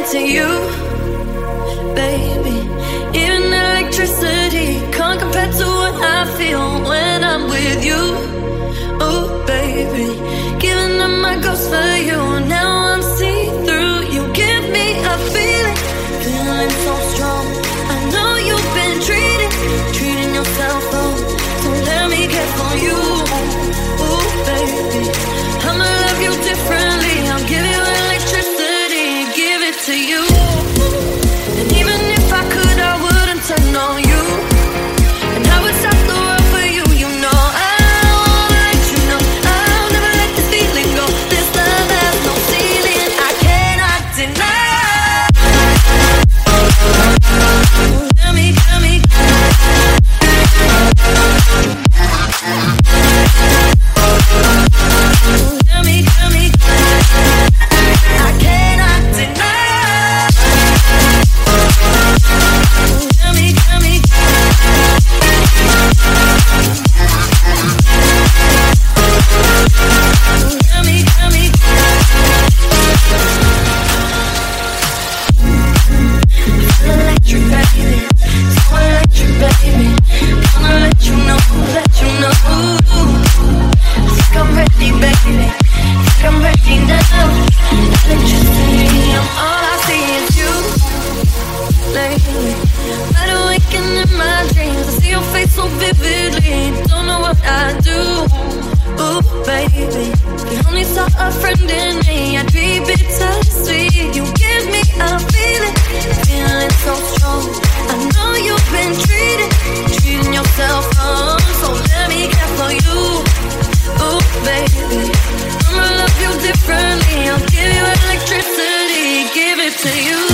into you, baby. baby. I'ma love you differently. I'll give you electricity, give it to you.